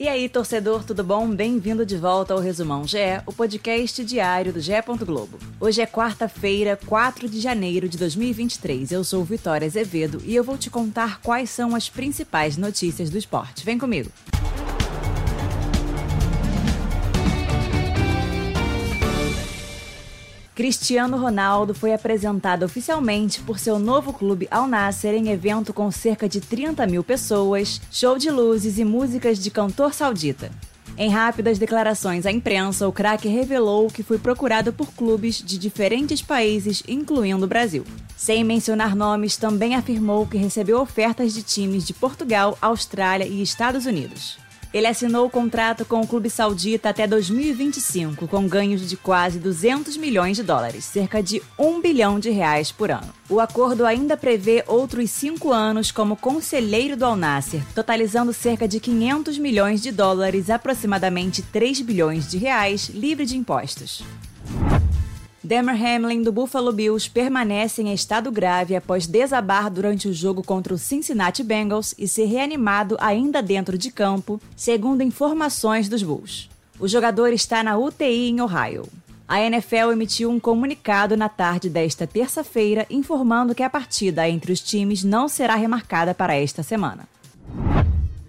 E aí, torcedor, tudo bom? Bem-vindo de volta ao Resumão GE, o podcast diário do GE. Globo. Hoje é quarta-feira, 4 de janeiro de 2023. Eu sou Vitória Azevedo e eu vou te contar quais são as principais notícias do esporte. Vem comigo! Cristiano Ronaldo foi apresentado oficialmente por seu novo clube Al Nasser em evento com cerca de 30 mil pessoas, show de luzes e músicas de cantor saudita. Em rápidas declarações à imprensa, o craque revelou que foi procurado por clubes de diferentes países, incluindo o Brasil. Sem mencionar nomes, também afirmou que recebeu ofertas de times de Portugal, Austrália e Estados Unidos. Ele assinou o contrato com o clube saudita até 2025, com ganhos de quase 200 milhões de dólares, cerca de 1 bilhão de reais por ano. O acordo ainda prevê outros cinco anos como conselheiro do Al Nasser, totalizando cerca de 500 milhões de dólares, aproximadamente 3 bilhões de reais, livre de impostos. Damar Hamlin, do Buffalo Bills, permanece em estado grave após desabar durante o jogo contra o Cincinnati Bengals e ser reanimado ainda dentro de campo, segundo informações dos Bulls. O jogador está na UTI em Ohio. A NFL emitiu um comunicado na tarde desta terça-feira informando que a partida entre os times não será remarcada para esta semana.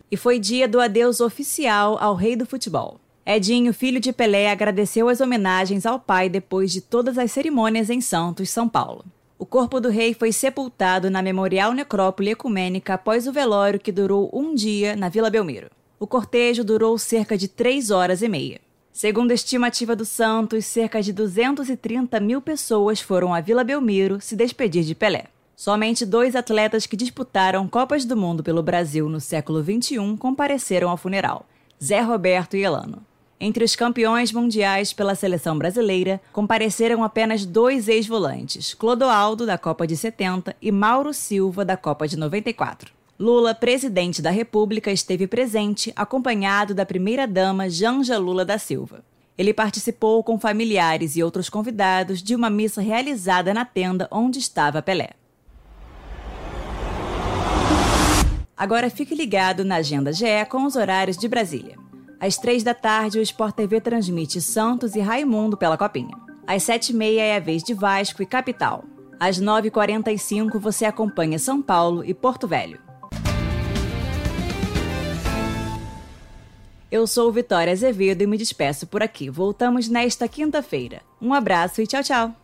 E foi dia do adeus oficial ao rei do futebol. Edinho, filho de Pelé, agradeceu as homenagens ao pai depois de todas as cerimônias em Santos, São Paulo. O corpo do rei foi sepultado na Memorial Necrópole Ecumênica após o velório que durou um dia na Vila Belmiro. O cortejo durou cerca de três horas e meia. Segundo a estimativa do Santos, cerca de 230 mil pessoas foram à Vila Belmiro se despedir de Pelé. Somente dois atletas que disputaram Copas do Mundo pelo Brasil no século XXI compareceram ao funeral: Zé Roberto e Elano. Entre os campeões mundiais pela seleção brasileira, compareceram apenas dois ex-volantes, Clodoaldo, da Copa de 70, e Mauro Silva, da Copa de 94. Lula, presidente da República, esteve presente, acompanhado da primeira-dama Janja Lula da Silva. Ele participou com familiares e outros convidados de uma missa realizada na tenda onde estava Pelé. Agora fique ligado na Agenda GE com os horários de Brasília. Às três da tarde, o Sport TV transmite Santos e Raimundo pela Copinha. Às sete e meia é a vez de Vasco e Capital. Às nove e quarenta e cinco, você acompanha São Paulo e Porto Velho. Eu sou Vitória Azevedo e me despeço por aqui. Voltamos nesta quinta-feira. Um abraço e tchau, tchau!